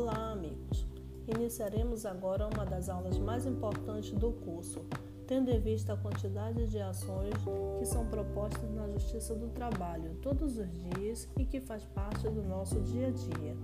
Olá, amigos! Iniciaremos agora uma das aulas mais importantes do curso, tendo em vista a quantidade de ações que são propostas na Justiça do Trabalho todos os dias e que faz parte do nosso dia a dia.